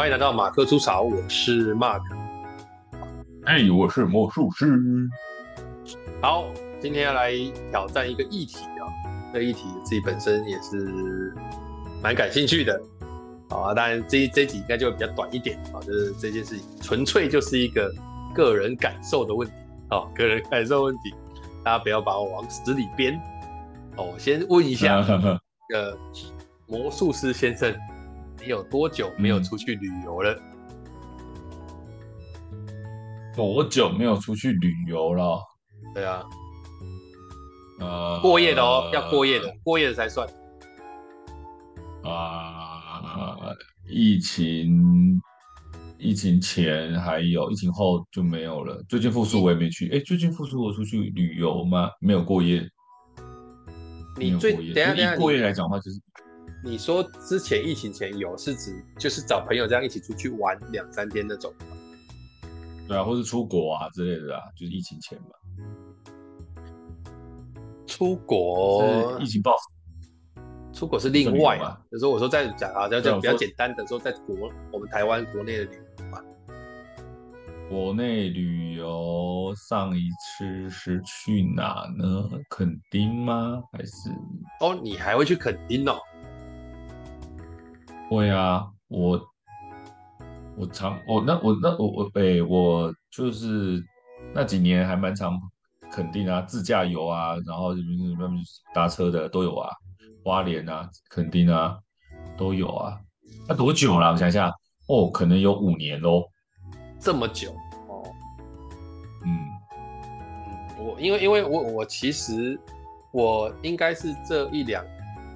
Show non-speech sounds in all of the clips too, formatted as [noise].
欢迎来到马克出草，我是 Mark。哎，我是魔术师。好，今天要来挑战一个议题啊，这个议题自己本身也是蛮感兴趣的。好啊，当然这这集应该就会比较短一点啊，就是这件事情纯粹就是一个个人感受的问题啊，个人感受问题，大家不要把我往死里编。哦，我先问一下，[laughs] 呃，魔术师先生，你有多久没有出去旅游了？多久没有出去旅游了？对啊，呃，过夜的哦，要过夜的，过夜的才算。啊，疫情疫情前还有，疫情后就没有了。最近复苏我也没去。哎，最近复苏我出去旅游吗？没有过夜。你最等下等下，过夜来讲的话，就是你说之前疫情前有是指就是找朋友这样一起出去玩两三天那种。对啊，或是出国啊之类的啊，就是疫情前嘛。出国，疫情爆，出国是另外嘛。就是我说在讲啊，叫叫比较简单的说，在国我们台湾国内的旅游嘛。国内旅游上一次是去哪呢？垦丁吗？还是？哦，你还会去垦丁哦？会啊，我。我常我那我那我我哎、欸、我就是那几年还蛮常肯定啊自驾游啊，然后什么什么搭车的都有啊，花莲啊垦丁啊都有啊。那多久了？我想想哦，可能有五年喽。这么久哦？嗯嗯，我因为因为我我其实我应该是这一两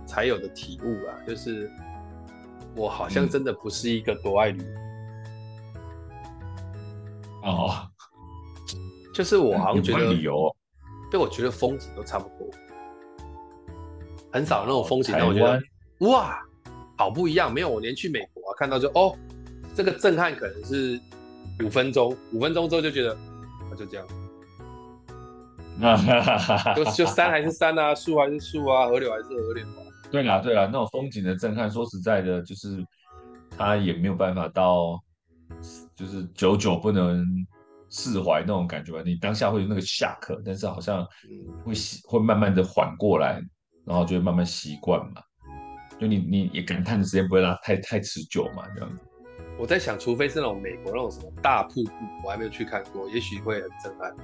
才有的体悟啊，就是我好像真的不是一个多爱旅游。哦，就是我好像觉得旅游，对，我觉得风景都差不多，很少那种风景让我觉得哇，好不一样。没有，我连去美国啊，看到就哦，这个震撼可能是五分钟，五分钟之后就觉得那就这样，[laughs] 就就山还是山啊，树还是树啊，河流还是河流啊。对啦对啦，那种风景的震撼，说实在的，就是他也没有办法到。就是久久不能释怀那种感觉吧，你当下会有那个下课，但是好像会会慢慢的缓过来，然后就会慢慢习惯嘛。就你你也感叹的时间不会拉太太持久嘛，这样子。我在想，除非是那种美国那种什么大瀑布，我还没有去看过，也许会很震撼啊，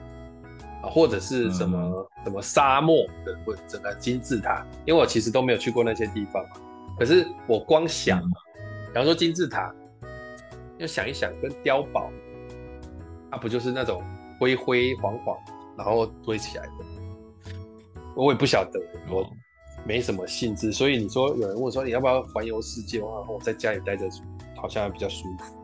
或者是什么、嗯、什么沙漠的，或者整个金字塔，因为我其实都没有去过那些地方嘛。可是我光想，嗯、比方说金字塔。要想一想，跟碉堡，它不就是那种灰灰黄黄，然后堆起来的？我也不晓得，我没什么兴致。所以你说有人问说你要不要环游世界的话，我在家里待着好像比较舒服。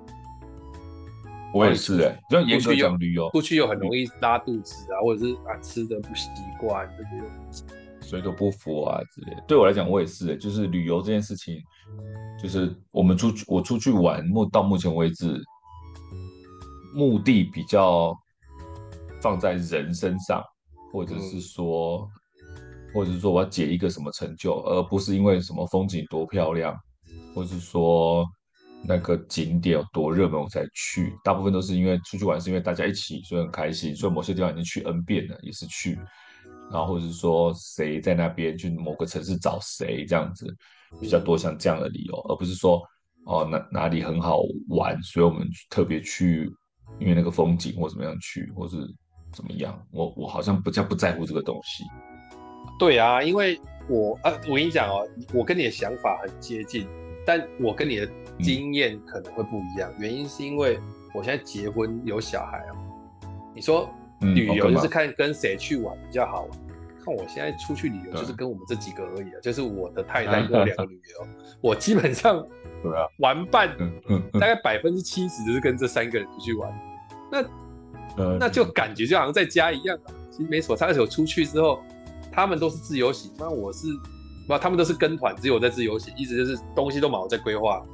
我也是哎、欸，就也许讲旅游，出去又很容易拉肚子啊，或者是啊吃的不习惯，对不对？水土不服啊之类的。对我来讲，我也是、欸，就是旅游这件事情。就是我们出去，我出去玩，目到目前为止，目的比较放在人身上，或者是说，或者是说我要解一个什么成就，而不是因为什么风景多漂亮，或者是说那个景点有多热门我才去。大部分都是因为出去玩，是因为大家一起，所以很开心，所以某些地方已经去 N 遍了，也是去。然后或者是说谁在那边去某个城市找谁这样子。比较多像这样的理由，而不是说哦哪哪里很好玩，所以我们特别去，因为那个风景或怎么样去，或是怎么样。我我好像不叫不在乎这个东西。对啊，因为我啊，我跟你讲哦，我跟你的想法很接近，但我跟你的经验可能会不一样。嗯、原因是因为我现在结婚有小孩啊。你说旅游就是看跟谁去玩比较好。看我现在出去旅游，就是跟我们这几个而已啊，就是我的太 [laughs] 太跟我两个女儿，我基本上玩伴大概百分之七十就是跟这三个人出去玩，那那就感觉就好像在家一样，其实没错。而且我出去之后，他们都是自由行，那我是不，他们都是跟团，只有我在自由行，一直就是东西都忙我在规划。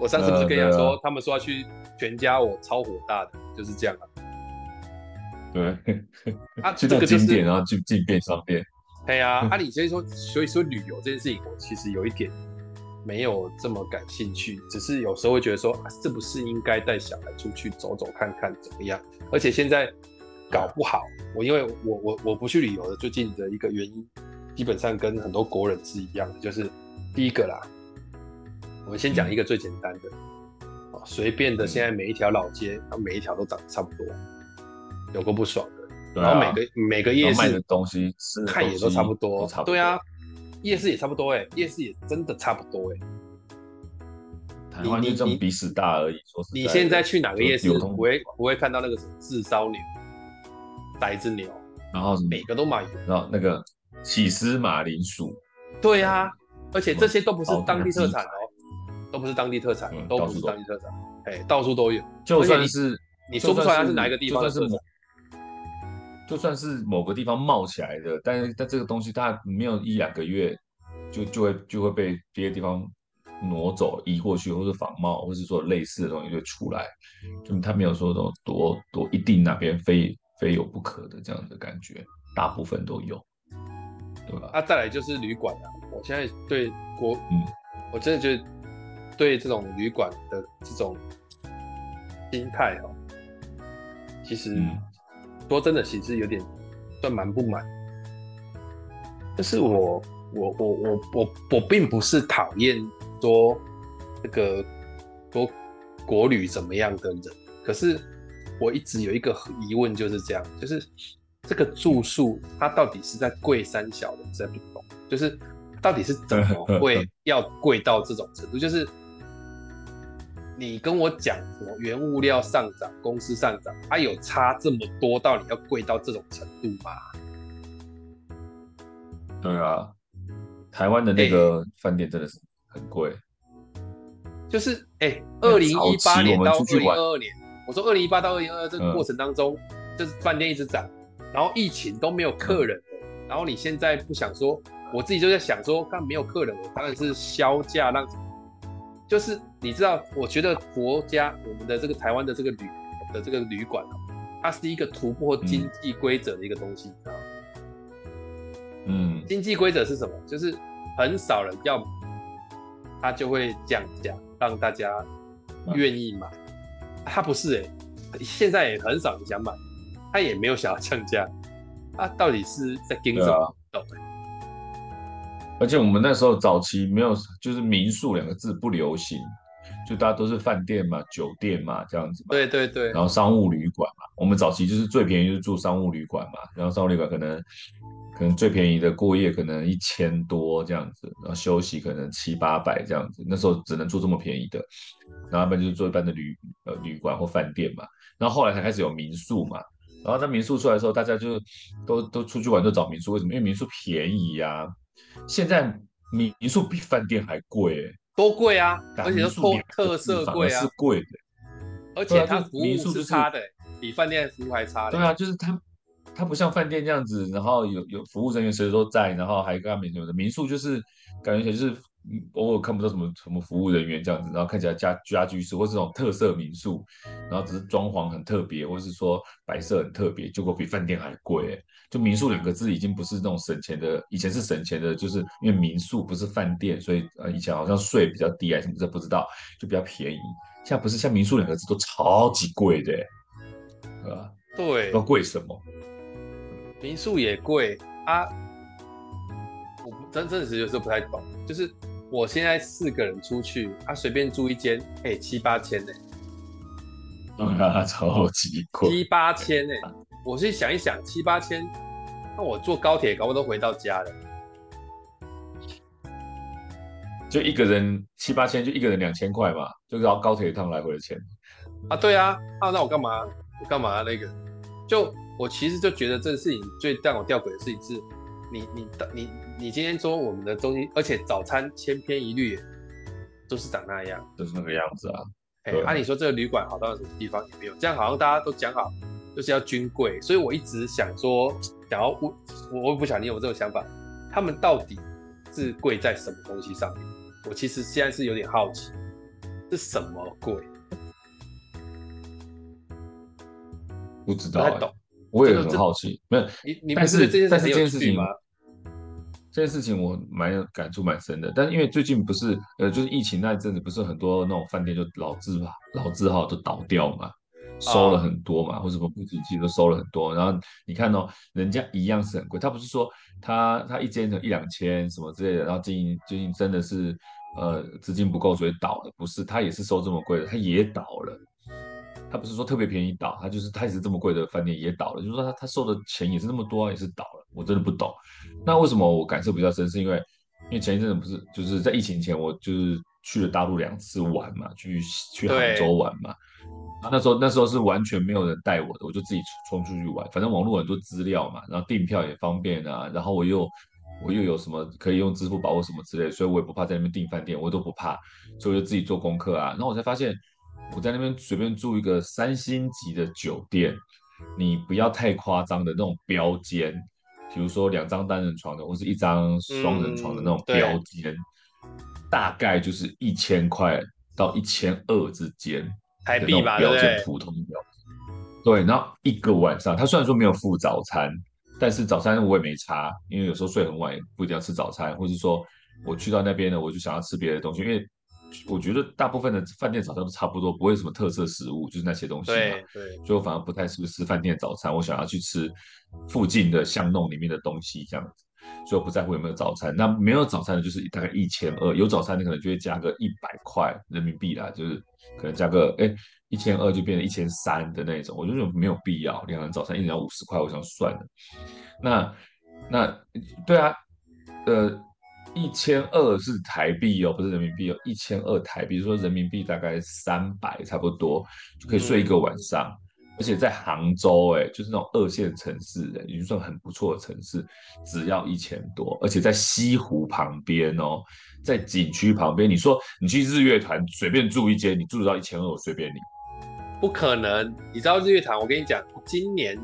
我上次不是跟你讲说，他们说要去全家，我超火大的，就是这样啊。对，啊，[laughs] 这个景点然后进进便商店。对呀，[laughs] 啊，你所以说，所以说旅游这件事情，我其实有一点没有这么感兴趣，只是有时候会觉得说，啊、是不是应该带小孩出去走走看看怎么样？而且现在搞不好，我因为我我我不去旅游的最近的一个原因，基本上跟很多国人是一样的，就是第一个啦，我们先讲一个最简单的，随便的，现在每一条老街，它每一条都长得差不多，有个不爽的，然后每个、啊、每个夜市卖的东西看也都差不多，对啊。夜市也差不多哎、欸，夜市也真的差不多哎、欸。台湾就这么鼻屎大而已。说实在，你现在去哪个夜市不会不会看到那个什么炙烧牛、骰子牛，然后每个都买，然后那个起司马铃薯。对啊，而且这些都不是当地特产哦、喔，都不是当地特产，嗯、都不是当地特产。哎、欸，到处都有。就算是你，说不出来它是哪一个地方的特产。就算是某个地方冒起来的，但是但这个东西它没有一两个月就就会就会被别的地方挪走移过去，或是仿冒，或是说类似的东西就出来，就它没有说多多多一定哪边非非有不可的这样的感觉，大部分都有，对吧？啊，再来就是旅馆啊，我现在对国，嗯，我真的觉得对这种旅馆的这种心态哦，其实。嗯说真的，其实有点算蛮不满。但是我我我我我我并不是讨厌说这个说国旅怎么样的人，可是我一直有一个疑问，就是这样，就是这个住宿它到底是在贵三小的，在不懂，就是到底是怎么会要贵到这种程度，就是。你跟我讲什么原物料上涨，公司上涨，它有差这么多，到底要贵到这种程度吗？对啊，台湾的那个饭店真的是很贵。欸、就是哎，二零一八年到二零二二年，我说二零一八到二零二二这个过程当中，嗯、就是饭店一直涨，然后疫情都没有客人，嗯、然后你现在不想说，我自己就在想说，看没有客人，我当然是销价让。就是你知道，我觉得国家我们的这个台湾的这个旅的这个旅馆它是一个突破经济规则的一个东西，你知道吗？嗯，经济规则是什么？就是很少人要，他就会降价，让大家愿意买。他不是哎、欸，现在也很少人想买，他也没有想要 [laughs] 降价，他到底是在盯什么？而且我们那时候早期没有，就是民宿两个字不流行，就大家都是饭店嘛、酒店嘛这样子嘛。对对对。然后商务旅馆嘛，我们早期就是最便宜就是住商务旅馆嘛，然后商务旅馆可能可能最便宜的过夜可能一千多这样子，然后休息可能七八百这样子，那时候只能住这么便宜的，然后一般就是住一般的旅呃旅馆或饭店嘛，然后后来才开始有民宿嘛，然后在民宿出来的时候，大家就都都出去玩都找民宿，为什么？因为民宿便宜呀、啊。现在民宿比饭店还贵欸，多贵啊！而且都特色贵啊，是贵的。而且它服务是差的，比饭店服务还差的。对啊，就是它，它不像饭店这样子，然后有有服务人员随时都在，然后还跟他们有的民宿就是感觉就是。偶尔看不到什么什么服务人员这样子，然后看起来家家居式或是这种特色民宿，然后只是装潢很特别，或是说摆设很特别，结果比饭店还贵。就民宿两个字已经不是那种省钱的，以前是省钱的，就是因为民宿不是饭店，所以呃以前好像税比较低还是什么这不知道，就比较便宜。现在不是，像民宿两个字都超级贵的，对吧？对，都贵什么？民宿也贵啊！我真真的是有时候不太懂，就是。我现在四个人出去，他、啊、随便租一间，哎、欸，七八千呢、欸，[laughs] 啊，超级贵，七八千呢、欸。我是想一想，七八千，那我坐高铁，搞不都回到家了？就一个人七八千，就一个人两千块嘛，就高高铁一趟来回的钱。啊，对啊，啊，那我干嘛？我干嘛那个？就我其实就觉得这个事情最让我吊诡的事情是。你你你你今天说我们的东西，而且早餐千篇一律，都是长那样，就是那个样子啊。哎，按你说这个旅馆好到什么地方也没有，这样好像大家都讲好就是要均贵，所以我一直想说，想要问，我我不晓得你有这种想法，他们到底是贵在什么东西上面？我其实现在是有点好奇，是什么贵？不知道、欸，不太懂。我也很好奇，没有你，你不是这件事很有趣吗？这件事情我蛮感触蛮深的。但是因为最近不是呃，就是疫情那一阵子，不是很多那种饭店就老字号老字号都倒掉嘛，收了很多嘛，或什么不景气都收了很多。然后你看哦，人家一样是很贵，他不是说他他一间的一两千什么之类的，然后经营最近真的是呃资金不够所以倒了，不是，他也是收这么贵的，他也倒了。他不是说特别便宜倒，他就是他也是这么贵的饭店也倒了，就是说他他收的钱也是那么多，也是倒了。我真的不懂，那为什么我感受比较深？是因为因为前一阵子不是就是在疫情前，我就是去了大陆两次玩嘛，去去杭州玩嘛。啊，那时候那时候是完全没有人带我的，我就自己冲出去玩。反正网络很多资料嘛，然后订票也方便啊，然后我又我又有什么可以用支付宝或什么之类，所以我也不怕在那边订饭店，我都不怕，所以我就自己做功课啊。然后我才发现。我在那边随便住一个三星级的酒店，你不要太夸张的那种标间，比如说两张单人床的，或是一张双人床的那种标间，嗯、大概就是一千块到一千二之间台币吧标间，普通标间。对，然后一个晚上，他虽然说没有付早餐，但是早餐我也没差，因为有时候睡很晚，也不一定要吃早餐，或是说我去到那边呢，我就想要吃别的东西，因为。我觉得大部分的饭店早餐都差不多，不会什么特色食物，就是那些东西嘛。对对。所以我反而不太适合吃饭店早餐，我想要去吃附近的巷弄里面的东西这样子。所以我不在乎有没有早餐。那没有早餐的，就是大概一千二；有早餐的，可能就会加个一百块人民币啦，就是可能加个哎一千二就变成一千三的那种。我觉得没有必要，两人早餐一人要五十块，我想算了。那那对啊，呃。一千二是台币哦，不是人民币哦，一千二台币，比如说人民币大概三百差不多就可以睡一个晚上，嗯、而且在杭州哎，就是那种二线城市哎，已经算很不错的城市，只要一千多，而且在西湖旁边哦，在景区旁边，你说你去日月潭随便住一间，你住得到一千二，我随便你，不可能，你知道日月潭，我跟你讲，今年，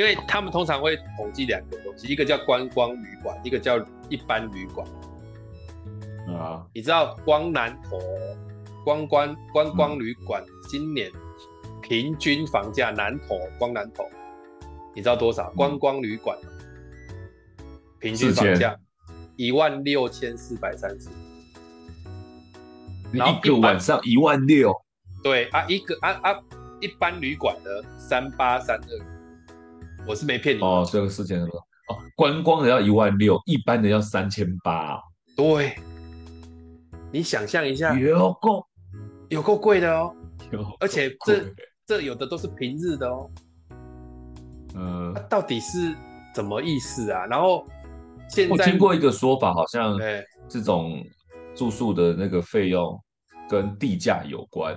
因为他们通常会统计两个东西，一个叫观光旅馆，一个叫。一般旅馆啊，你知道光南头观光观光旅馆今年平均房价南投光南头，你知道多少？观光旅馆平均房价一万六千四百三十，然后一个晚上一万六，对啊，一个啊啊，一般旅馆的三八三二，我是没骗你哦，这个四千多哦。观光的要一万六，一般的要三千八。对，你想象一下，有够有够贵的哦。而且这这有的都是平日的哦。嗯、呃，到底是怎么意思啊？然后现在我听过一个说法，好像这种住宿的那个费用跟地价有关。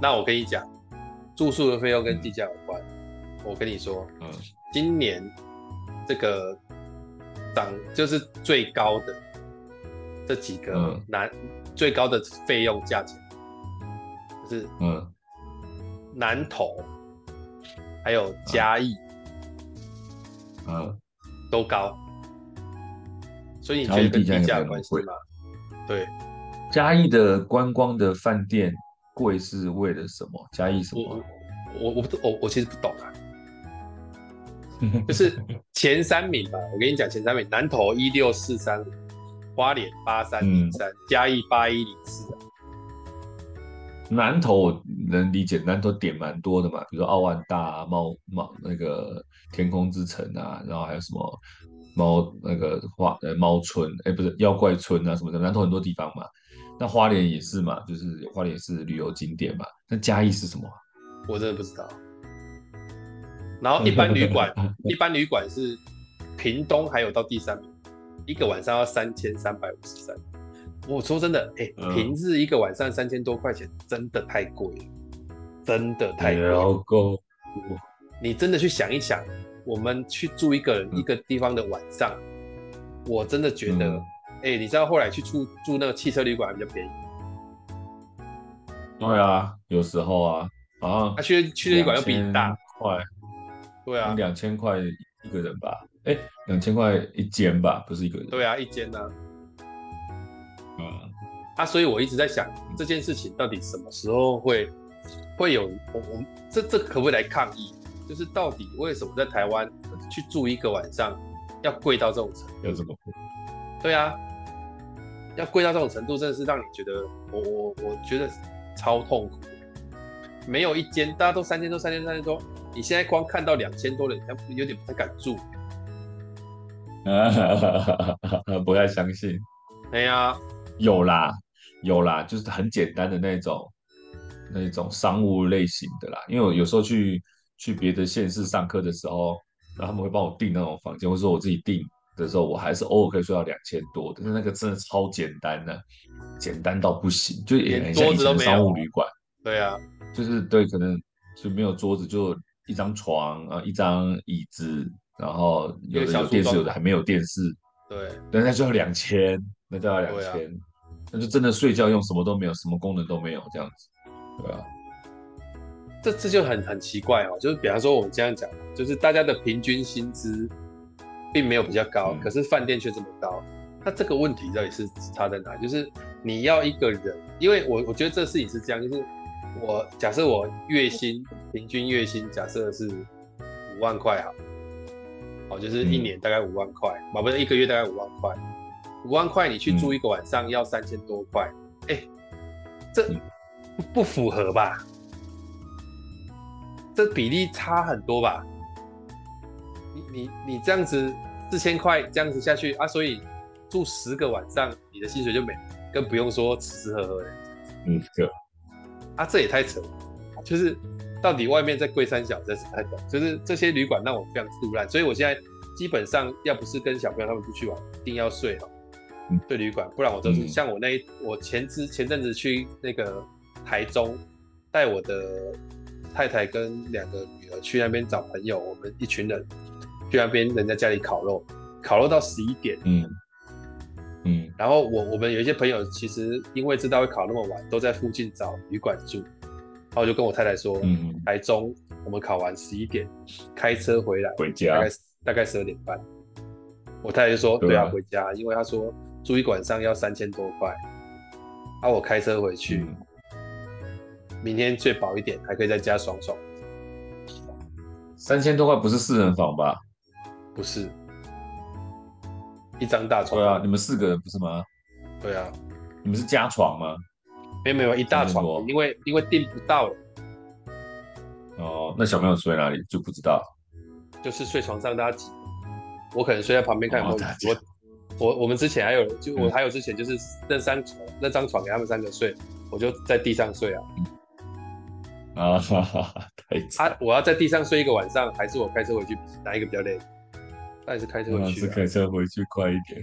那我跟你讲，住宿的费用跟地价有关。嗯、我跟你说，嗯。今年这个涨就是最高的这几个南、嗯、最高的费用价钱，就是嗯南投还有嘉义嗯都高，所以你觉得跟地价有关系吗？对，嘉义的观光的饭店贵是为了什么？嘉义什么？我我我我其实不懂啊。[laughs] 就是前三名吧，我跟你讲前三名：南投一六四三五，花莲八三零三，嘉义八一零四。南投我能理解，南投点蛮多的嘛，比如说奥万大啊、猫猫那个天空之城啊，然后还有什么猫那个花呃猫村，哎、欸、不是妖怪村啊什么的，南投很多地方嘛。那花莲也是嘛，就是花莲是旅游景点嘛。那嘉义是什么？我真的不知道。[laughs] 然后一般旅馆，一般旅馆是屏东还有到第三名，一个晚上要三千三百五十三。我说真的，哎、欸，平日一个晚上三千多块钱，真的太贵了，真的太贵了。你真的去想一想，我们去住一个人一个地方的晚上，我真的觉得，哎、欸，你知道后来去住住那个汽车旅馆比较便宜。对啊，有时候啊，啊，他去汽车旅馆又比你大。对啊，两千块一个人吧？哎、欸，两千块一间吧，不是一个人。对啊，一间呢、啊。嗯，啊，所以我一直在想这件事情到底什么时候会会有我我这这可不可以来抗议？就是到底为什么在台湾去住一个晚上要贵到这种程度？要这么贵？对啊，要贵到这种程度，真的是让你觉得我我我觉得超痛苦。没有一间，大家都三千多、三千多、三千多，你现在光看到两千多的，你有点不太敢住。[laughs] 不太相信。哎呀，有啦，有啦，就是很简单的那种，那种商务类型的啦。因为我有时候去去别的县市上课的时候，然后他们会帮我订那种房间，或者说我自己订的时候，我还是偶尔可以睡到两千多。但是那个真的超简单的，简单到不行，就也很像以前商务旅馆。对啊。就是对，可能就没有桌子，就一张床啊，一张椅子，然后有的有电视，有的还没有电视。对，但那就要两千，那就要两千，那就真的睡觉用什么都没有，什么功能都没有这样子，对啊。这这就很很奇怪哦，就是比方说我们这样讲，就是大家的平均薪资并没有比较高，嗯、可是饭店却这么高，那这个问题到底是差在哪？就是你要一个人，因为我我觉得这事情是这样，就是。我假设我月薪平均月薪假设是五万块哈，哦，就是一年大概五万块，嘛、嗯、不是一个月大概五万块，五万块你去住一个晚上要三千多块，哎、这不符合吧？这比例差很多吧？你你你这样子四千块这样子下去啊，所以住十个晚上你的薪水就没，更不用说吃吃喝喝的，嗯，对。啊，这也太扯了，就是到底外面在贵三小，真是太懂。就是这些旅馆让我非常杜烂，所以我现在基本上要不是跟小朋友他们出去玩，一定要睡好，睡旅馆，不然我都是、嗯、像我那一我前之前阵子去那个台中，带我的太太跟两个女儿去那边找朋友，我们一群人去那边人家家里烤肉，烤肉到十一点，嗯。嗯，然后我我们有一些朋友，其实因为知道会考那么晚，都在附近找旅馆住。然后我就跟我太太说，嗯，台中我们考完十一点，开车回来，回家，大概大概十二点半。我太太就说，对啊，回家，因为她说住一晚上要三千多块，啊，我开车回去，嗯，明天睡饱一点，还可以在家爽爽。三千多块不是四人房吧？不是。一张大床。对啊，你们四个人不是吗？对啊，你们是加床吗？没有没有，一大床，因为因为订不到了。哦，那小朋友睡哪里就不知道。就是睡床上大家挤，我可能睡在旁边看。我我我们之前还有，就我还有之前就是那三床、嗯、那张床给他们三个睡，我就在地上睡啊。啊哈哈，[laughs] 太惨。啊，我要在地上睡一个晚上，还是我开车回去，哪一个比较累？还是开车回去，是开车回去快一点。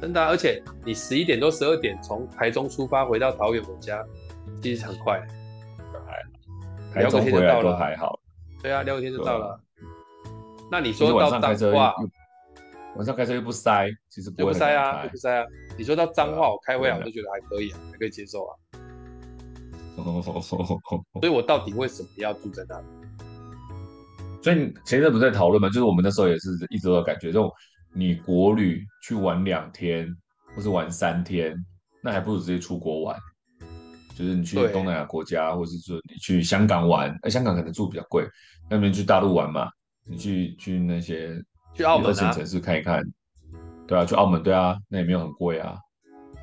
真的、啊，而且你十一点多、十二点从台中出发回到桃园我家，其实很快。还，台中回来都还好。对啊，聊个天就到了。那你说到彰化，晚上开车又不塞，其实不，不塞啊，不塞啊。你说到脏话，我开回来我都觉得还可以啊，还可以接受啊。哦 [laughs] 所以我到底为什么要住在那里？所以前一阵不是在讨论吗？就是我们那时候也是一直都有感觉，这种你国旅去玩两天，或是玩三天，那还不如直接出国玩。就是你去东南亚国家，或是说你去香港玩，哎，香港可能住比较贵，那边去大陆玩嘛，你去去那些去澳门二线城市看一看，对啊，去澳门对啊，那也没有很贵啊，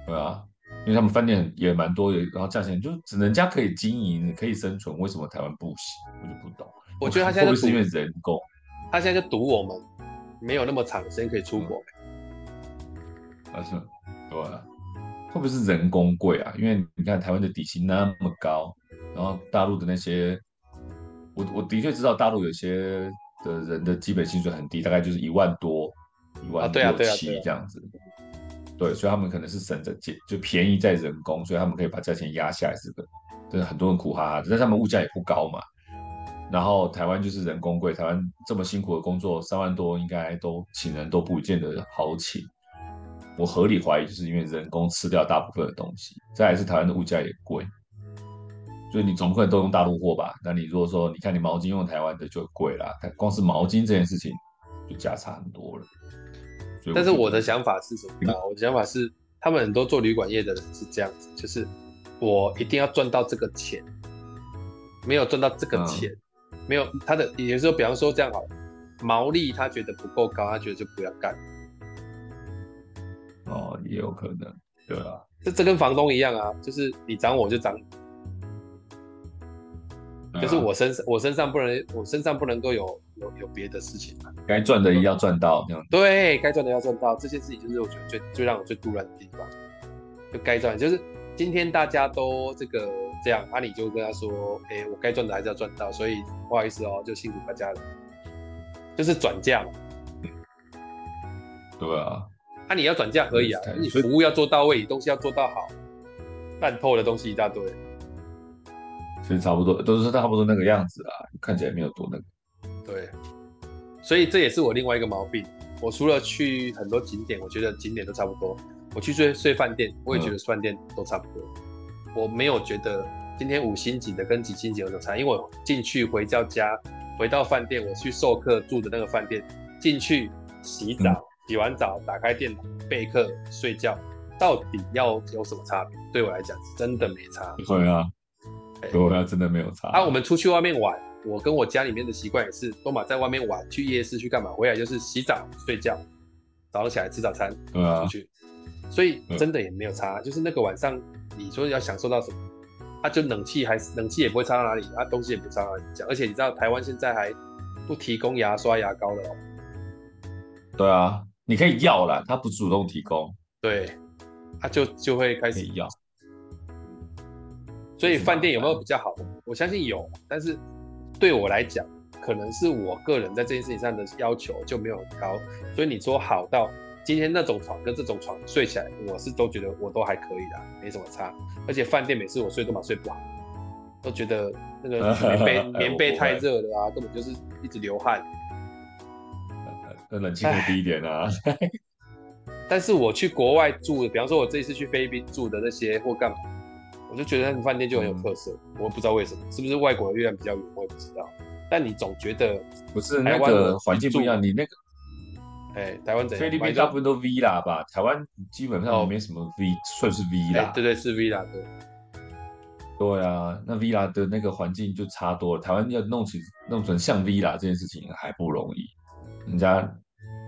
对啊，因为他们饭店也蛮多，然后价钱就只能家可以经营，可以生存，为什么台湾不行？我就不懂。我觉得他现在就是因为人工，他现在就赌我们没有那么长时间可以出国。啊是，对啊，会不会是人工贵啊？因为你看台湾的底薪那么高，然后大陆的那些，我我的确知道大陆有些的人的基本薪水很低，大概就是一万多，一万六七这样子。对，所以他们可能是省着钱，就便宜在人工，所以他们可以把价钱压下来。这个，真的很多人苦哈哈的，但他们物价也不高嘛。然后台湾就是人工贵，台湾这么辛苦的工作，三万多应该都请人都不见得好请。我合理怀疑，就是因为人工吃掉大部分的东西。再来是台湾的物价也贵，所以你总不可能都用大陆货吧？那你如果说你看你毛巾用台湾的就贵了，光是毛巾这件事情就价差很多了。但是我的想法是什么？我的想法是，他们很多做旅馆业的人是这样子，就是我一定要赚到这个钱，没有赚到这个钱。嗯没有他的，也就是说，比方说这样好了，毛利他觉得不够高，他觉得就不要干。哦，也有可能，对啊，这这跟房东一样啊，就是你涨我就涨，啊、就是我身上我身上不能我身上不能够有有有别的事情啊，该赚的一定要赚到这样。对，该赚的要赚到，这些事情就是我觉得最最让我最突然的地方，就该赚，就是今天大家都这个这样，啊，你就跟他说，哎，我该赚的还是要赚到，所以不好意思哦，就辛苦大家了，就是转嫁嘛，对啊。那、啊、你要转嫁可以啊，你服务要做到位，东西要做到好，烂透的东西一大堆，其实差不多都是差不多那个样子啊，看起来没有多那个。对，所以这也是我另外一个毛病。我除了去很多景点，我觉得景点都差不多。我去睡睡饭店，我也觉得饭店都差不多。嗯、我没有觉得今天五星级的跟几星级有什么差，因为我进去回到家，回到饭店，我去授课住的那个饭店，进去洗澡。嗯洗完澡，打开电脑备课睡觉，到底要有什么差别？对我来讲，真的没差。对啊，对啊，真的没有差。啊，我们出去外面玩，我跟我家里面的习惯也是，都嘛在外面玩，去夜市去干嘛？回来就是洗澡睡觉，早上起来吃早餐，对啊，出去。所以真的也没有差，就是那个晚上，你说要享受到什么？啊，就冷气还是冷气也不会差到哪里，啊，东西也不差到哪里讲。而且你知道台湾现在还不提供牙刷牙膏了哦。对啊。你可以要啦，他不主动提供，对，他就就会开始要。所以饭店有没有比较好？我相信有，但是对我来讲，可能是我个人在这件事情上的要求就没有很高。所以你说好到今天那种床跟这种床睡起来，我是都觉得我都还可以的，没什么差。而且饭店每次我睡都嘛睡不好，都觉得那个 [laughs] 棉被棉被太热了啊，[laughs] 根本就是一直流汗。那冷气会低一点啊，但是我去国外住的，比方说我这一次去菲律宾住的那些或干嘛，我就觉得那个饭店就很有特色，嗯、我不知道为什么，是不是外国的月亮比较圆，我也不知道。但你总觉得不是那个环境不一样，你那个，哎、欸，台湾怎样？菲律宾大部分都 Villa 吧，台湾基本上没什么 V，算是 Villa、欸。对对是 Villa 对。对啊，那 Villa 的那个环境就差多了，台湾要弄起弄成像 Villa 这件事情还不容易。人家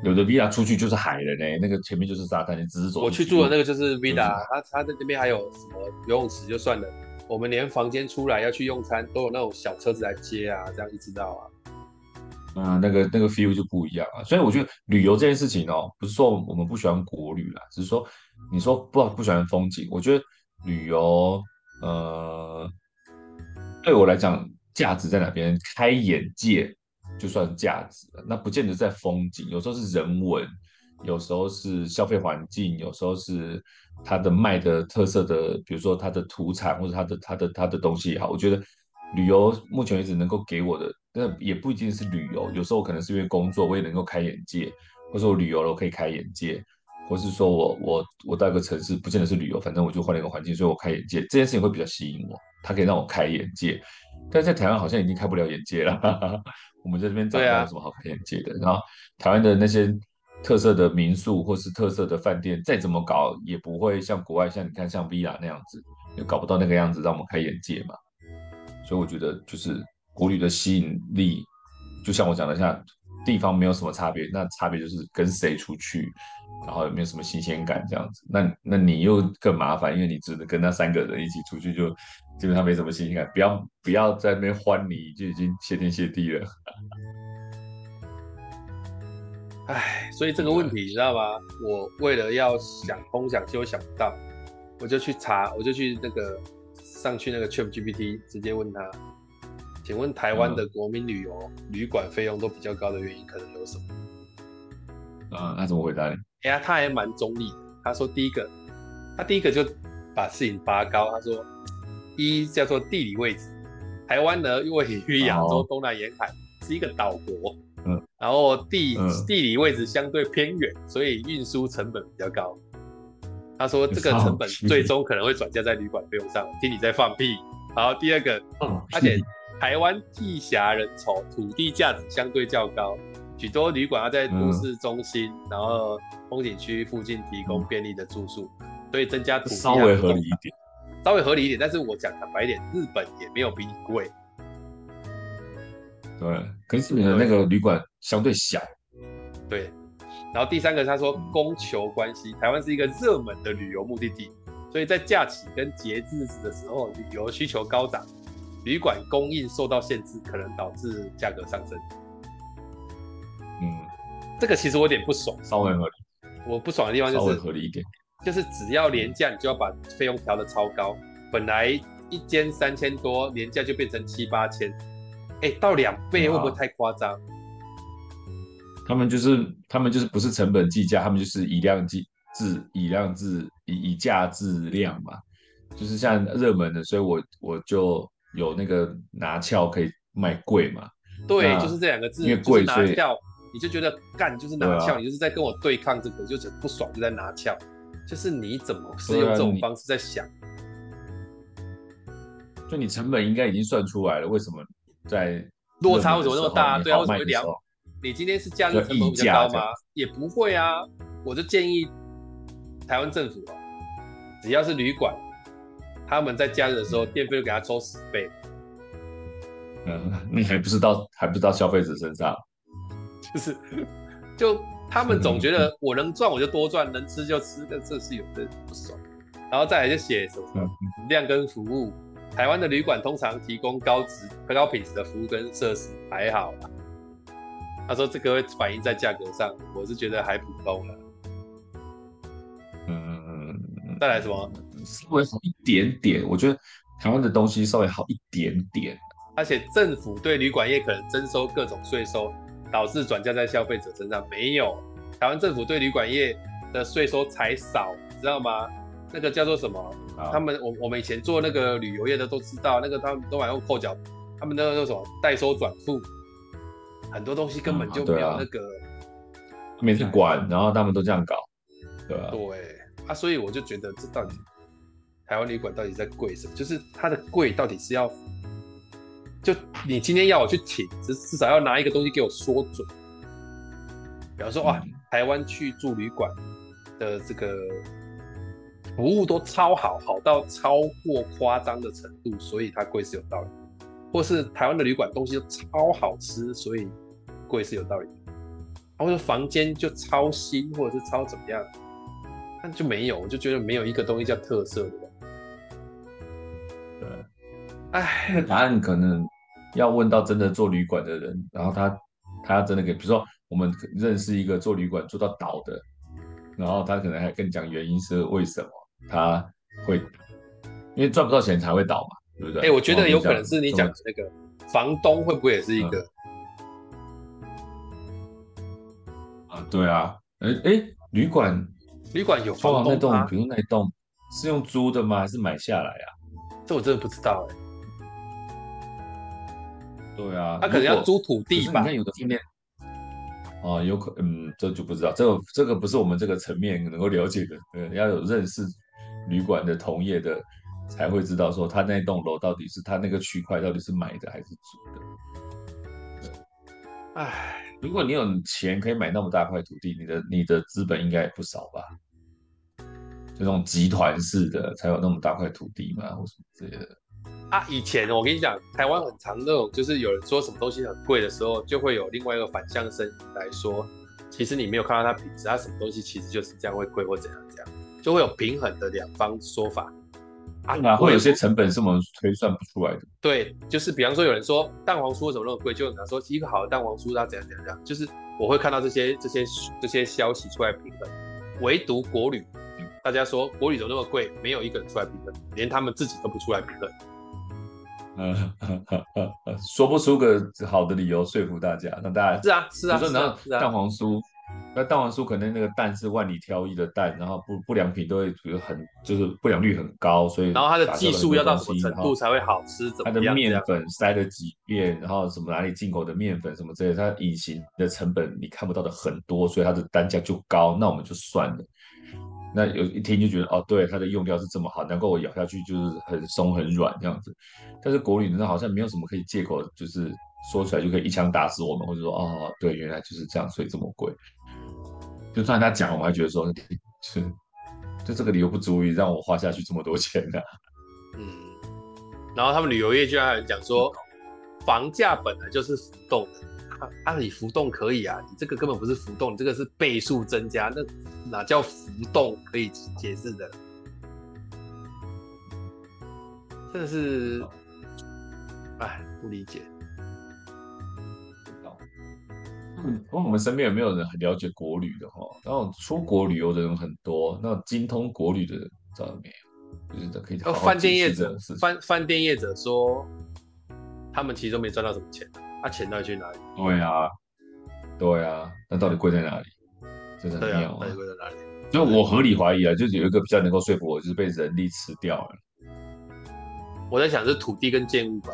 有的 villa 出去就是海了呢，那个前面就是沙滩，你只是走。我去住的那个就是 villa，他他在那边还有什么游泳池就算了，我们连房间出来要去用餐都有那种小车子来接啊，这样一直到啊。啊，那个那个 feel 就不一样啊。所以我觉得旅游这件事情哦，不是说我们不喜欢国旅啦，只是说你说不不喜欢风景，我觉得旅游呃对我来讲价值在哪边？开眼界。就算价值了，那不见得在风景，有时候是人文，有时候是消费环境，有时候是它的卖的特色的，比如说它的土产或者它的它的它的东西也好。我觉得旅游目前为止能够给我的，那也不一定是旅游，有时候可能是因为工作，我也能够开眼界，或者我旅游了我可以开眼界，或是说我我我到一个城市，不见得是旅游，反正我就换了一个环境，所以我开眼界，这件事情会比较吸引我，它可以让我开眼界，但在台湾好像已经开不了眼界了。哈 [laughs] 哈我们在这边找不到什么好开眼界的，啊、然后台湾的那些特色的民宿或是特色的饭店，再怎么搞也不会像国外，像你看像 Villa 那样子，也搞不到那个样子让我们开眼界嘛。所以我觉得就是国旅的吸引力，就像我讲的，像地方没有什么差别，那差别就是跟谁出去，然后有没有什么新鲜感这样子。那那你又更麻烦，因为你只能跟那三个人一起出去就。基本上没什么新鲜感，不要不要在那边欢你，就已经谢天谢地了。哎，所以这个问题你知道吗？我为了要想通想就想不到，我就去查，我就去那个上去那个 ChatGPT 直接问他，请问台湾的国民旅游、嗯、旅馆费用都比较高的原因可能有什么？啊，那怎么回答你？哎呀，他还蛮中立的。他说第一个，他第一个就把事情拔高，他说。一叫做地理位置，台湾呢位于亚洲东南沿海，哦、是一个岛国，嗯，然后地、嗯、地理位置相对偏远，所以运输成本比较高。他说这个成本最终可能会转嫁在旅馆费用上。听你在放屁。好，第二个，嗯、而且台湾地狭人稠，土地价值相对较高，许多旅馆要在都市中心，嗯、然后风景区附近提供便利的住宿，所以增加土地稍微合理一点。稍微合理一点，但是我讲坦白一点，日本也没有比你贵。对，可是你的那个旅馆相对小。对，然后第三个他说供求关系，台湾是一个热门的旅游目的地，所以在假期跟节日的时候，旅游需求高涨，旅馆供应受到限制，可能导致价格上升。嗯，这个其实我有点不爽，稍微合理。我不爽的地方就是稍微合理一点，就是只要连假，你就要把费用调得超高，本来一间三千多，廉价就变成七八千，哎，到两倍会不会太夸张？他们就是他们就是不是成本计价，他们就是以量计质，以量质以以价质量嘛，就是像热门的，所以我我就有那个拿翘可以卖贵嘛。对，就是这两个字，因为贵，所以你就觉得干就是拿翘，啊，你就是在跟我对抗这个，就是不爽就在拿翘，就是你怎么是用这种方式在想？就你成本应该已经算出来了，为什么在落差为什么那么大？对啊，为什么会两？你今天是假日成本比较高吗？也不会啊，我就建议台湾政府哦，只要是旅馆，他们在假日的时候，电费就给他抽十倍。嗯，你还不是到还不是到消费者身上，就是就他们总觉得我能赚我就多赚，能吃就吃，但这是有的不爽。然后再来就写什么量跟服务，台湾的旅馆通常提供高质、高品质的服务跟设施，还好啦。他说：“这个会反映在价格上，我是觉得还普通了。”嗯，再来什么？稍微好一点点，我觉得台湾的东西稍微好一点点。而且政府对旅馆业可能征收各种税收，导致转嫁在消费者身上。没有，台湾政府对旅馆业的税收才少，你知道吗？那个叫做什么？他们我我们以前做那个旅游业的都知道，那个他们都还用扣缴，他们那个叫什么代收转付。很多东西根本就没有那个，没去管，然后他们都这样搞，对吧？对啊，所以我就觉得这到底台湾旅馆到底在贵什么？就是它的贵到底是要，就你今天要我去请，至至少要拿一个东西给我说准。比方说哇，台湾去住旅馆的这个服务都超好，好到超过夸张的程度，所以它贵是有道理。或是台湾的旅馆东西都超好吃，所以贵是有道理的。或者房间就超新，或者是超怎么样，但就没有，我就觉得没有一个东西叫特色的。对，哎，答案可能要问到真的做旅馆的人，然后他他要真的给，比如说我们认识一个做旅馆做到倒的，然后他可能还跟你讲原因是为什么他会，因为赚不到钱才会倒嘛。对不对？哎、欸，我觉得有可能是你讲的那个房东会不会也是一个？啊，对啊，哎、欸、哎，旅馆旅馆有房东吗？那栋，比如那栋是用租的吗？还是买下来啊？这我真的不知道哎、欸。对啊，他可能要租土地吧？你看有的饭店，哦，有可嗯，这就不知道，这个这个不是我们这个层面能够了解的。对，要有认识旅馆的同业的。才会知道说他那栋楼到底是他那个区块到底是买的还是租的。唉，如果你有钱可以买那么大块土地，你的你的资本应该也不少吧？就那种集团式的才有那么大块土地嘛，或什么之类的。啊，以前我跟你讲，台湾很常那种，就是有人说什么东西很贵的时候，就会有另外一个反向声音来说，其实你没有看到它品质，它什么东西其实就是这样会贵或怎样怎样，就会有平衡的两方说法。啊，哪会有些成本是我们推算不出来的？对，就是比方说有人说蛋黄酥为什么那么贵，就有人说一个好的蛋黄酥它怎样怎样怎样，就是我会看到这些这些这些消息出来平衡，唯独国旅，大家说国旅怎么那么贵，没有一个人出来评论，连他们自己都不出来平衡。嗯，[laughs] 说不出个好的理由说服大家，那大家是啊是啊，比如说然后蛋黄酥。那蛋黄酥可能那个蛋是万里挑一的蛋，然后不不良品都会比如很就是不良率很高，所以然后它的技术要到什么程度才会好吃？它的面粉筛了几遍，然后什么哪里进口的面粉什么之类的，它隐形的成本你看不到的很多，所以它的单价就高。那我们就算了。那有一听就觉得哦，对，它的用料是这么好，难怪我咬下去就是很松很软这样子。但是国旅呢，好像没有什么可以借口，就是说出来就可以一枪打死我们，或者说哦，对，原来就是这样，所以这么贵。就算他讲，我还觉得说，是，就这个理由不足以让我花下去这么多钱的、啊。[laughs] 嗯，然后他们旅游业居然还讲说，房价本来就是浮动的，按、啊、理浮动可以啊，你这个根本不是浮动，你这个是倍数增加，那哪叫浮动可以解释的？真的是，哎，不理解。嗯，我们身边有没有人很了解国旅的哈？然后出国旅游的人很多，那精通国旅的人知道没有？就是可以好好。饭店业者，饭饭店业者说，他们其实都没赚到什么钱，那、啊、钱到底去哪里？对啊，对啊，那到底贵在哪里？真的很妙啊！到底贵在哪里？就我合理怀疑啊，就是有一个比较能够说服我，就是被人力吃掉了。我在想是土地跟建物吧，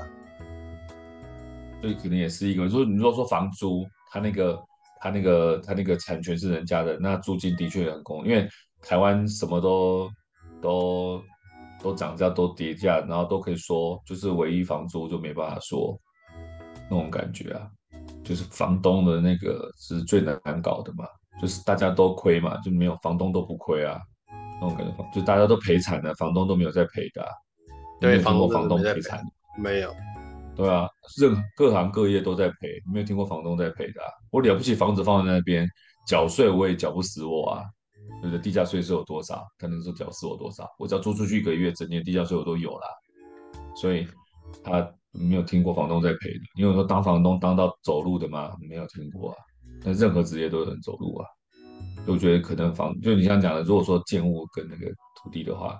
所以可能也是一个。说你如果说房租。他那个，他那个，他那个产权是人家的，那租金的确很公，因为台湾什么都都都涨价，都跌价，然后都可以说，就是唯一房租就没办法说那种感觉啊，就是房东的那个是最难搞的嘛，就是大家都亏嘛，就没有房东都不亏啊，那种感觉，就大家都赔惨了，房东都没有在赔的啊，对，房东房东赔惨，没有。对啊，任各行各业都在赔，没有听过房东在赔的啊。我了不起，房子放在那边缴税，我也缴不死我啊。对不对？地价税是有多少？他能说缴死我多少？我只要租出去一个月，整年地价税我都有啦。所以他没有听过房东在赔的。你有说当房东当到走路的吗？没有听过啊。那任何职业都有人走路啊。就我觉得可能房，就你像讲的，如果说建物跟那个土地的话，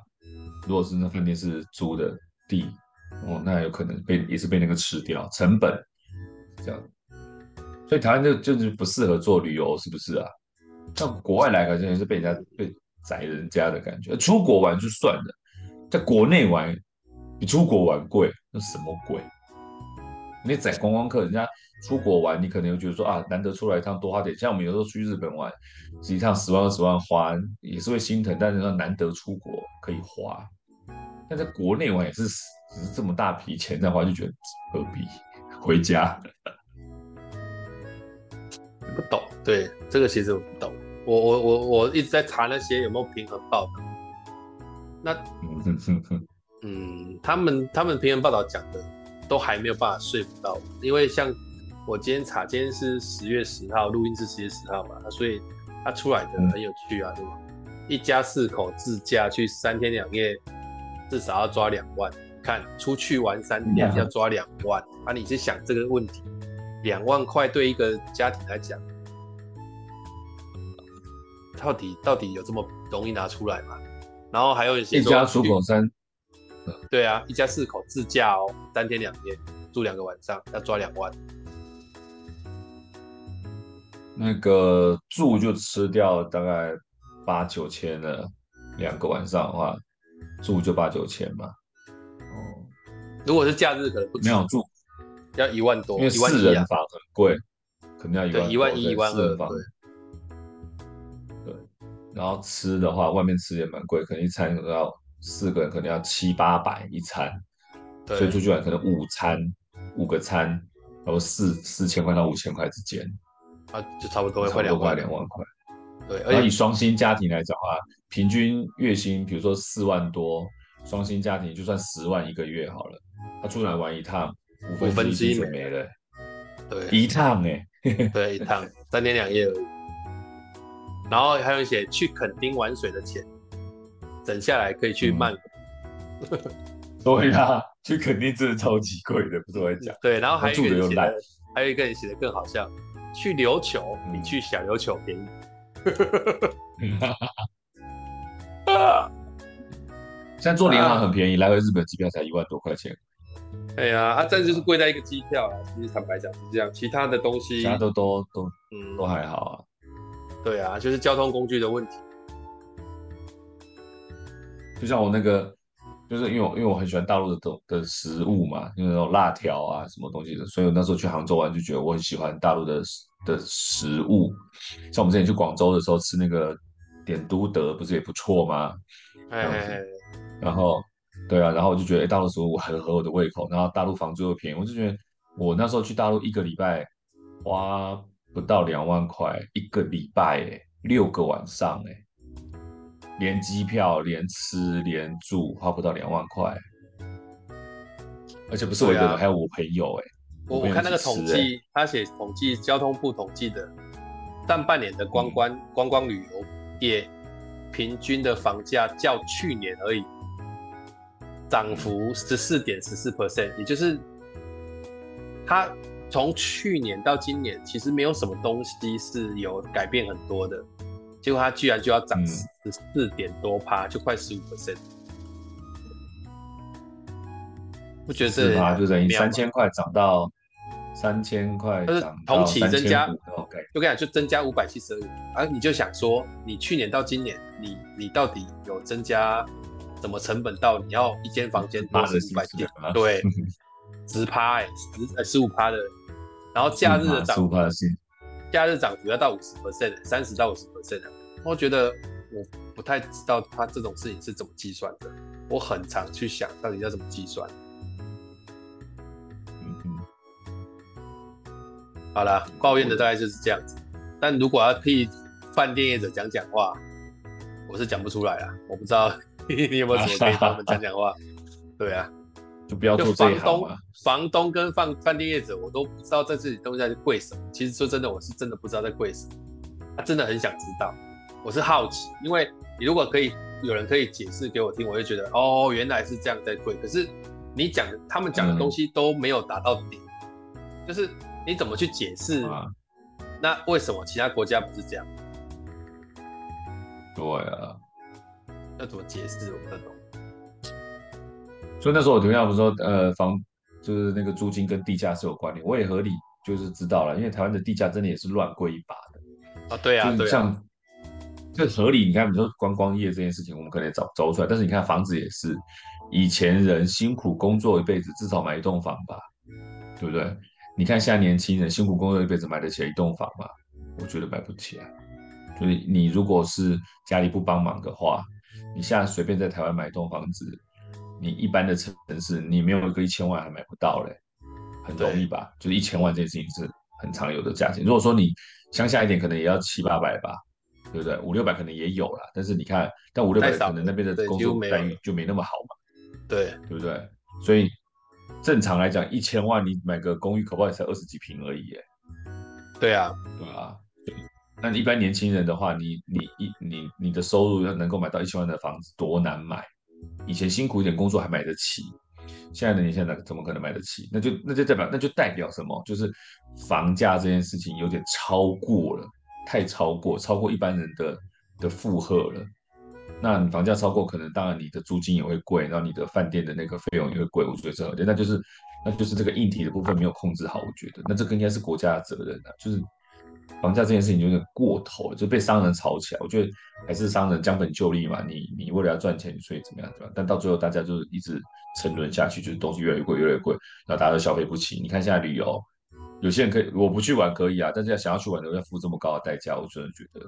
如果是那饭店是租的地。哦，那有可能被也是被那个吃掉成本，这样，所以台湾就就是不适合做旅游，是不是啊？到国外来，好像也是被人家被宰人家的感觉。出国玩就算了，在国内玩比出国玩贵，那什么鬼？你宰观光客，人家出国玩，你可能会觉得说啊，难得出来一趟多花点。像我们有时候去日本玩，一趟十万二十万花也是会心疼，但是说难得出国可以花，但在国内玩也是。只是这么大笔钱在花，就觉得何必回家？[laughs] 不懂，对这个其实我不懂。我我我我一直在查那些有没有平衡报道。那 [laughs] 嗯，他们他们平衡报道讲的都还没有办法说服到我，因为像我今天查，今天是十月十号，录音是十月十号嘛，所以他出来的很有趣啊，对吧？一家四口自驾去三天两夜，至少要抓两万。看出去玩三天要抓两万，啊！你是想这个问题，两万块对一个家庭来讲，到底到底有这么容易拿出来吗？然后还有一些一家出口三，对啊，一家四口自驾哦，三天两夜住两个晚上要抓两万，那个住就吃掉大概八九千了，两个晚上的话住就八九千嘛。如果是假日，可能不止没有住，要一万多，因为四人房很贵，可能要一万，一万一、一万二。对，对，然后吃的话，外面吃也蛮贵，可能一餐都要四个人，可能要七八百一餐。所以出去玩可能五餐，五个餐，然后四四千块到五千块之间。啊，就差不多快两万，两万块。对，而且以双薪家庭来讲啊，平均月薪比如说四万多，双薪家庭就算十万一个月好了。他出来玩一趟，五分之一没了，对，一趟哎，对，一趟三天两夜而已。然后还有一些去垦丁玩水的钱，省下来可以去曼谷。嗯、[laughs] 对啊，去肯定真的超级贵的，不是我在讲。[laughs] 对，然后还有一个人写的，还有一个人写的更好笑，去琉球比去小琉球便宜。啊！[laughs] 现在坐联航很便宜，啊、来回日本机票才一万多块钱。哎呀，啊，这就是贵在一个机票啊。其实坦白讲是这样，其他的东西，其他都都都嗯都还好啊。对啊，就是交通工具的问题。就像我那个，就是因为我因为我很喜欢大陆的东的食物嘛，就是那种辣条啊什么东西的，所以我那时候去杭州玩就觉得我很喜欢大陆的的食物。像我们之前去广州的时候吃那个点都德，不是也不错吗？哎，哎，哎，然后。对啊，然后我就觉得，哎，大陆食物很合我的胃口，然后大陆房租又便宜，我就觉得我那时候去大陆一个礼拜花不到两万块一个礼拜，哎，六个晚上，哎，连机票、连吃、连住，花不到两万块，而且不是我一个人，啊、还有我朋友，哎，我我看那个统计，他写统计，交通部统计的上半年的观光、嗯、观光旅游业平均的房价较去年而已涨幅十四点十四 percent，也就是它从去年到今年其实没有什么东西是有改变很多的，结果它居然就要涨十四点多趴，就快十五 percent。不觉得是吗？就等于三千块涨到。三千块，就是同期增加，就跟你讲，就增加五百七十二元，而你就想说，你去年到今年，你你到底有增加什么成本到你要一间房间多十五百点？对，[laughs] 十趴哎，十十五趴的，然后假日的涨，假日涨幅要到五十 percent，三十到五十 percent，我觉得我不太知道他这种事情是怎么计算的，我很常去想到底要怎么计算。好了，抱怨的大概就是这样子。但如果要替饭店业者讲讲话，我是讲不出来啊。我不知道 [laughs] 你有没有什么可以帮我们讲讲话。对啊，就不要做这一行嘛。房东跟饭饭店业者，我都不知道在这里东西在贵什么。其实说真的，我是真的不知道在贵什么。他真的很想知道，我是好奇，因为你如果可以有人可以解释给我听，我就觉得哦，原来是这样在贵。可是你讲的，他们讲的东西都没有达到点，嗯、就是。你怎么去解释？那为什么其他国家不是这样？对啊，要怎么解释？我不太懂。所以那时候我听到不是说，呃，房就是那个租金跟地价是有关联，我也合理就是知道了，因为台湾的地价真的也是乱贵一把的啊。对啊，就是像这合理。你看，比如说观光业这件事情，我们可能也找找不出来，但是你看房子也是，以前人辛苦工作一辈子，至少买一栋房吧，对不对？你看现在年轻人辛苦工作一辈子买得起一栋房吗？我觉得买不起啊。所以你如果是家里不帮忙的话，你现在随便在台湾买一栋房子，你一般的城市你没有一个一千万还买不到嘞，很容易吧？就是一千万这件事情是很常有的价钱。如果说你乡下一点，可能也要七八百吧，对不对？五六百可能也有了。但是你看，但五六百可能那边的工作待遇就没那么好嘛，对，对不对？所以。正常来讲，一千万你买个公寓，可不可以才二十几平而已？耶。对啊，对啊。那一般年轻人的话，你你一你你的收入要能够买到一千万的房子，多难买。以前辛苦一点工作还买得起，现在的年轻人怎么可能买得起？那就那就代表那就代表什么？就是房价这件事情有点超过了，太超过，超过一般人的的负荷了。那你房价超过，可能当然你的租金也会贵，然后你的饭店的那个费用也会贵，我觉得这。那就是那就是这个硬体的部分没有控制好，我觉得那这个应该是国家的责任啊，就是房价这件事情有点过头了，就被商人炒起来。我觉得还是商人将本就利嘛，你你为了要赚钱，所以怎么样怎么样，但到最后大家就是一直沉沦下去，就是东西越来越贵越来越贵，然后大家都消费不起。你看现在旅游，有些人可以我不去玩可以啊，但是要想要去玩的要付这么高的代价，我真的觉得。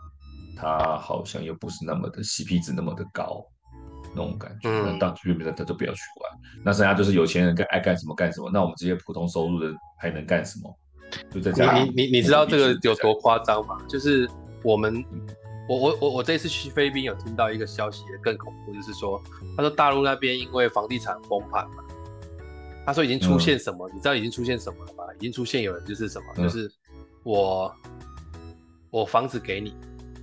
他好像又不是那么的 CP 值那么的高，那种感觉。那当区别的他就不要去玩。那剩下就是有钱人干爱干什么干什么。那我们这些普通收入的还能干什么？就在家里。你你你知道这个有多夸张吗？就是我们，我我我我这次去菲律宾有听到一个消息，更恐怖，就是说，他说大陆那边因为房地产崩盘嘛，他说已经出现什么？嗯、你知道已经出现什么了吗？已经出现有人就是什么？嗯、就是我我房子给你。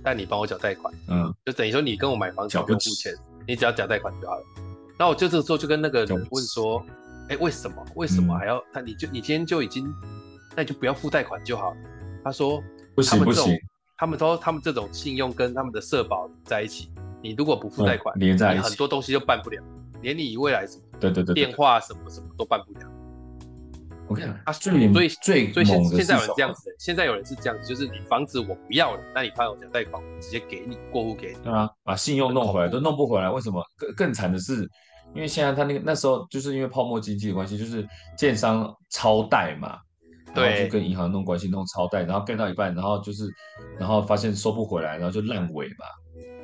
但你帮我缴贷款，嗯，就等于说你跟我买房子不用付钱，你只要缴贷款就好了。然后我就这个时候就跟那个人问说，哎、欸，为什么？为什么还要他？你就你今天就已经，那你就不要付贷款就好了。他说不行不行，他们说他们这种信用跟他们的社保在一起，你如果不付贷款，连在一起，很多东西就办不了，连你未来什么对对对电话什么什么都办不了。我跟你讲，啊，所以最最最现现在有人这样子，现在有人是这样子，就是你房子我不要了，那你怕我讲贷款，我直接给你过户给你。对啊，把信用弄回来都弄不回来，为什么？更更惨的是，因为现在他那个那时候就是因为泡沫经济的关系，就是建商超贷嘛，然后就跟银行弄关系弄超贷，然后盖到一半，然后就是然后发现收不回来，然后就烂尾嘛，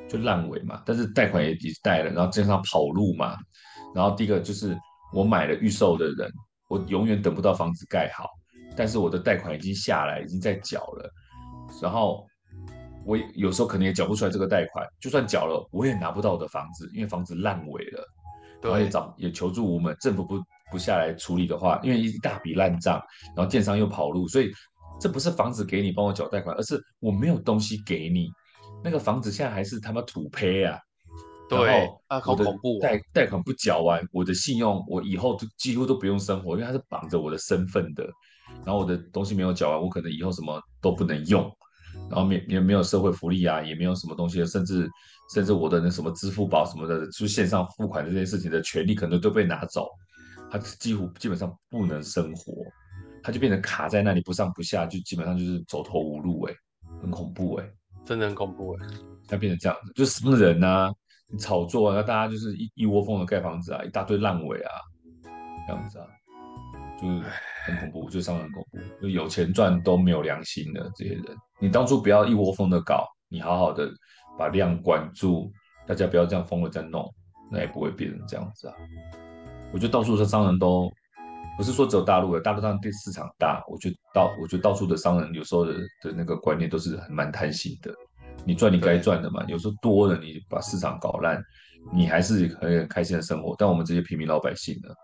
就烂尾嘛。但是贷款也也贷了，然后建商跑路嘛，然后第一个就是我买了预售的人。我永远等不到房子盖好，但是我的贷款已经下来，已经在缴了，然后我有时候可能也缴不出来这个贷款，就算缴了，我也拿不到我的房子，因为房子烂尾了，然后也找也求助无门，政府不不下来处理的话，因为一大笔烂账，然后建商又跑路，所以这不是房子给你帮我缴贷款，而是我没有东西给你。那个房子现在还是他妈土坯啊！对，啊，好恐怖！贷贷款不缴完，我的信用我以后都几乎都不用生活，因为它是绑着我的身份的。然后我的东西没有缴完，我可能以后什么都不能用。然后没也没有社会福利啊，也没有什么东西，甚至甚至我的那什么支付宝什么的，就线上付款这件事情的权利可能都被拿走，他几乎基本上不能生活，他就变成卡在那里不上不下，就基本上就是走投无路哎、欸，很恐怖哎、欸，真的很恐怖哎、欸，他变成这样子，就什么人呐、啊，炒作啊，大家就是一一窝蜂的盖房子啊，一大堆烂尾啊，这样子啊，就是。很恐怖，就商人很恐怖，就有钱赚都没有良心的这些人。你当初不要一窝蜂的搞，你好好的把量管住，大家不要这样疯了再弄，那也不会变成这样子啊。我觉得到处的商人都不是说只有大陆的，大陆上对市场大，我觉得到我觉得到处的商人有时候的的那个观念都是很蛮贪心的。你赚你该赚的嘛，有时候多了你把市场搞烂，你还是很开心的生活。但我们这些平民老百姓呢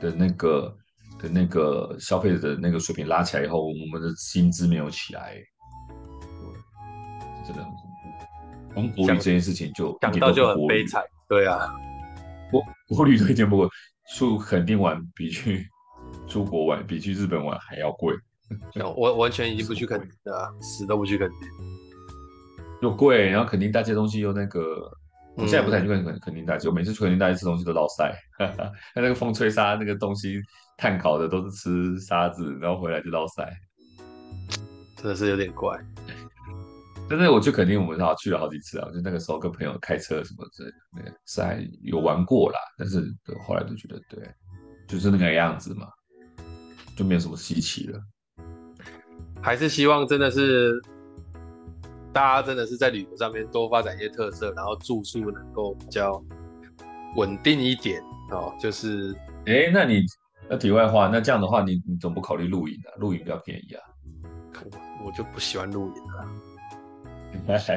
的那个。的那个消费者的那个水平拉起来以后，我们的薪资没有起来，真的很恐怖。光国旅这件事情就讲到就很悲惨，对啊，国国旅都一点不过，去垦丁玩比去出国玩比去日本玩还要贵。我完全已经不去垦丁了，死都不去垦丁，又贵，然后垦丁带这些东西又那个。我现在不太去垦垦垦丁大街，我每次去垦丁大街吃东西都落赛，他 [laughs] 那个风吹沙那个东西炭烤的都是吃沙子，然后回来就落赛，真的是有点怪。但是我就肯定，我们好去了好几次啊，就那个时候跟朋友开车什么之类的，是还有玩过啦，但是后来就觉得对，就是那个样子嘛，就没有什么稀奇了。还是希望真的是。大家真的是在旅游上面多发展一些特色，然后住宿能够比较稳定一点哦。就是，哎、欸，那你那题外话，那这样的话你，你你总不考虑露营啊？露营比较便宜啊。我我就不喜欢露营啊。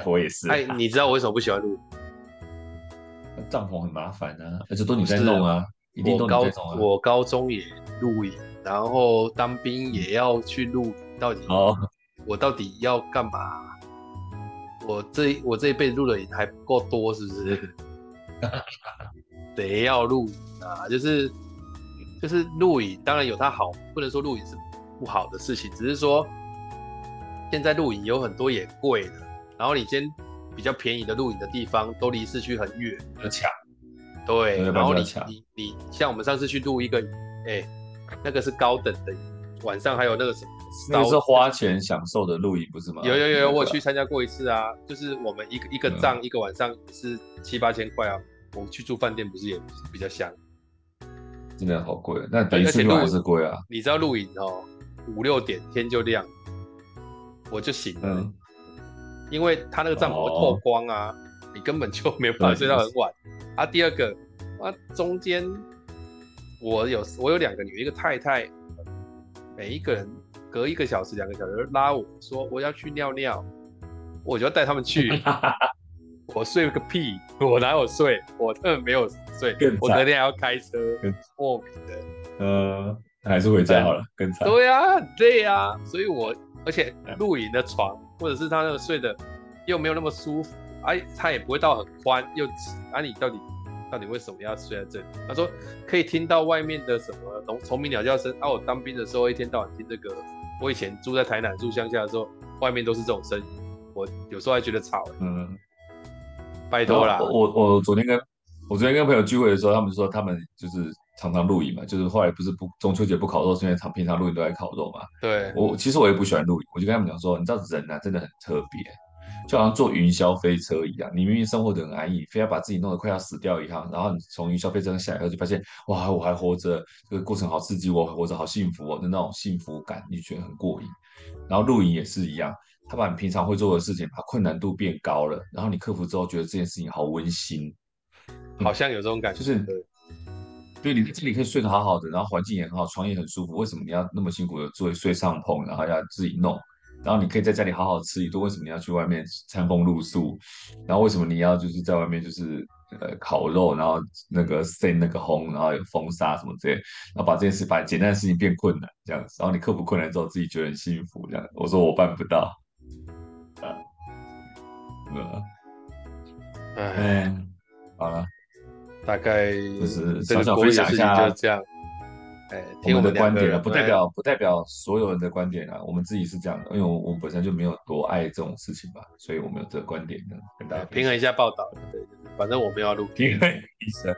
我也是。哎，你知道我为什么不喜欢露营？[laughs] 帐篷很麻烦啊，而且都你在弄啊，一定都你在弄啊。我高中也露营，然后当兵也要去露营，到底哦，我到底要干嘛？我这我这一辈子录的营还不够多，是不是？[laughs] 得要录啊，就是就是录影，当然有它好，不能说录影是不好的事情，只是说现在录影有很多也贵的，然后你先比较便宜的露营的地方都离市区很远，很抢。对，然后你你你像我们上次去录一个，哎、欸，那个是高等的，晚上还有那个什么。那是花钱享受的露营，不是吗？有有有，我去参加过一次啊，就是我们一个一个帐一个晚上是七八千块啊。我们去住饭店不是也比较香？真的好贵，那等于是还是贵啊。你知道露营哦，五六点天就亮，我就醒了，嗯、因为他那个帐篷会透光啊，哦、你根本就没有办法睡到很晚。啊，第二个啊，中间我有我有两个女，一个太太，每一个人。隔一个小时、两个小时拉我说我要去尿尿，我就要带他们去。[laughs] 我睡个屁，我哪有睡？我根本没有睡。我隔天还要开车，莫名的。呃，还是回家好了，更惨。对啊，很累啊。所以我而且露营的床或者是他那个睡的又没有那么舒服，哎、啊，他也不会到很宽又挤。啊，你到底？到底为什么要睡在这里？他说可以听到外面的什么虫虫鸣鸟叫声。啊，我当兵的时候一天到晚听这个。我以前住在台南住乡下的时候，外面都是这种声音，我有时候还觉得吵。嗯，拜托啦。我我昨天跟我昨天跟朋友聚会的时候，他们说他们就是常常露营嘛，就是后来不是不中秋节不烤肉，是因为常平常露营都在烤肉嘛。对。我其实我也不喜欢露营，我就跟他们讲说，你知道人啊真的很特别。就好像坐云霄飞车一样，你明明生活得很安逸，非要把自己弄得快要死掉一样，然后你从云霄飞车上下来后，就发现哇，我还活着，这个过程好刺激，我活着好幸福哦的那种幸福感，你觉得很过瘾。然后露营也是一样，他把你平常会做的事情，把困难度变高了，然后你克服之后，觉得这件事情好温馨，好像有这种感觉，就是对，你在这里可以睡得好好的，然后环境也很好，床也很舒服，为什么你要那么辛苦的做睡上棚，然后要自己弄？然后你可以在家里好好吃一顿，为什么你要去外面餐风露宿？然后为什么你要就是在外面就是呃烤肉，然后那个塞那个烘，然后有风沙什么之类，然后把这件事把简单的事情变困难这样子，然后你克服困难之后自己觉得很幸福这样。我说我办不到，啊，呃，嗯，好了，大概就是小小分享一下，就这样。哎，我们的观点啊，不代表不代表所有人的观点啊，我们自己是这样的，因为我我本身就没有多爱这种事情吧，所以我们有这个观点呢，跟大家平衡一下报道，对，反正我们要录，平衡一下，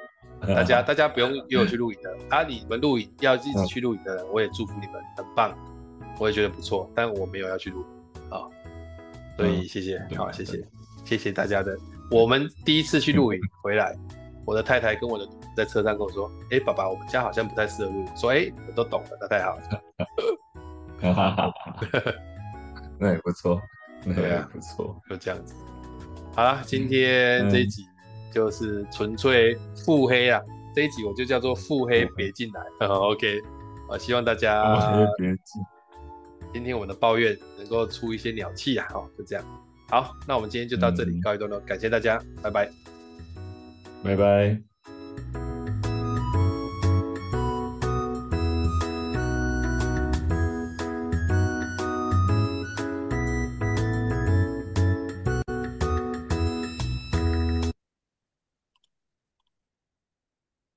大家 [laughs] 大家不用约我去录影的，啊，你们录影要一直去录影的人，我也祝福你们，很棒，我也觉得不错，但我没有要去录啊，所以谢谢，好，谢谢，谢谢大家的，我们第一次去录影回来，我的太太跟我的。在车上跟我说：“哎、欸，爸爸，我们家好像不太适合录。”说：“哎、欸，我都懂了，那太好了。”哈哈哈哈那也不错，那也不错，就这样子。好了，今天这一集就是纯粹腹黑啊！嗯、这一集我就叫做腹黑，别进来。[laughs] 嗯、OK，我希望大家别进。今天我们的抱怨能够出一些鸟气啊！好，就这样。好，那我们今天就到这里告一段落，嗯、感谢大家，拜拜，拜拜。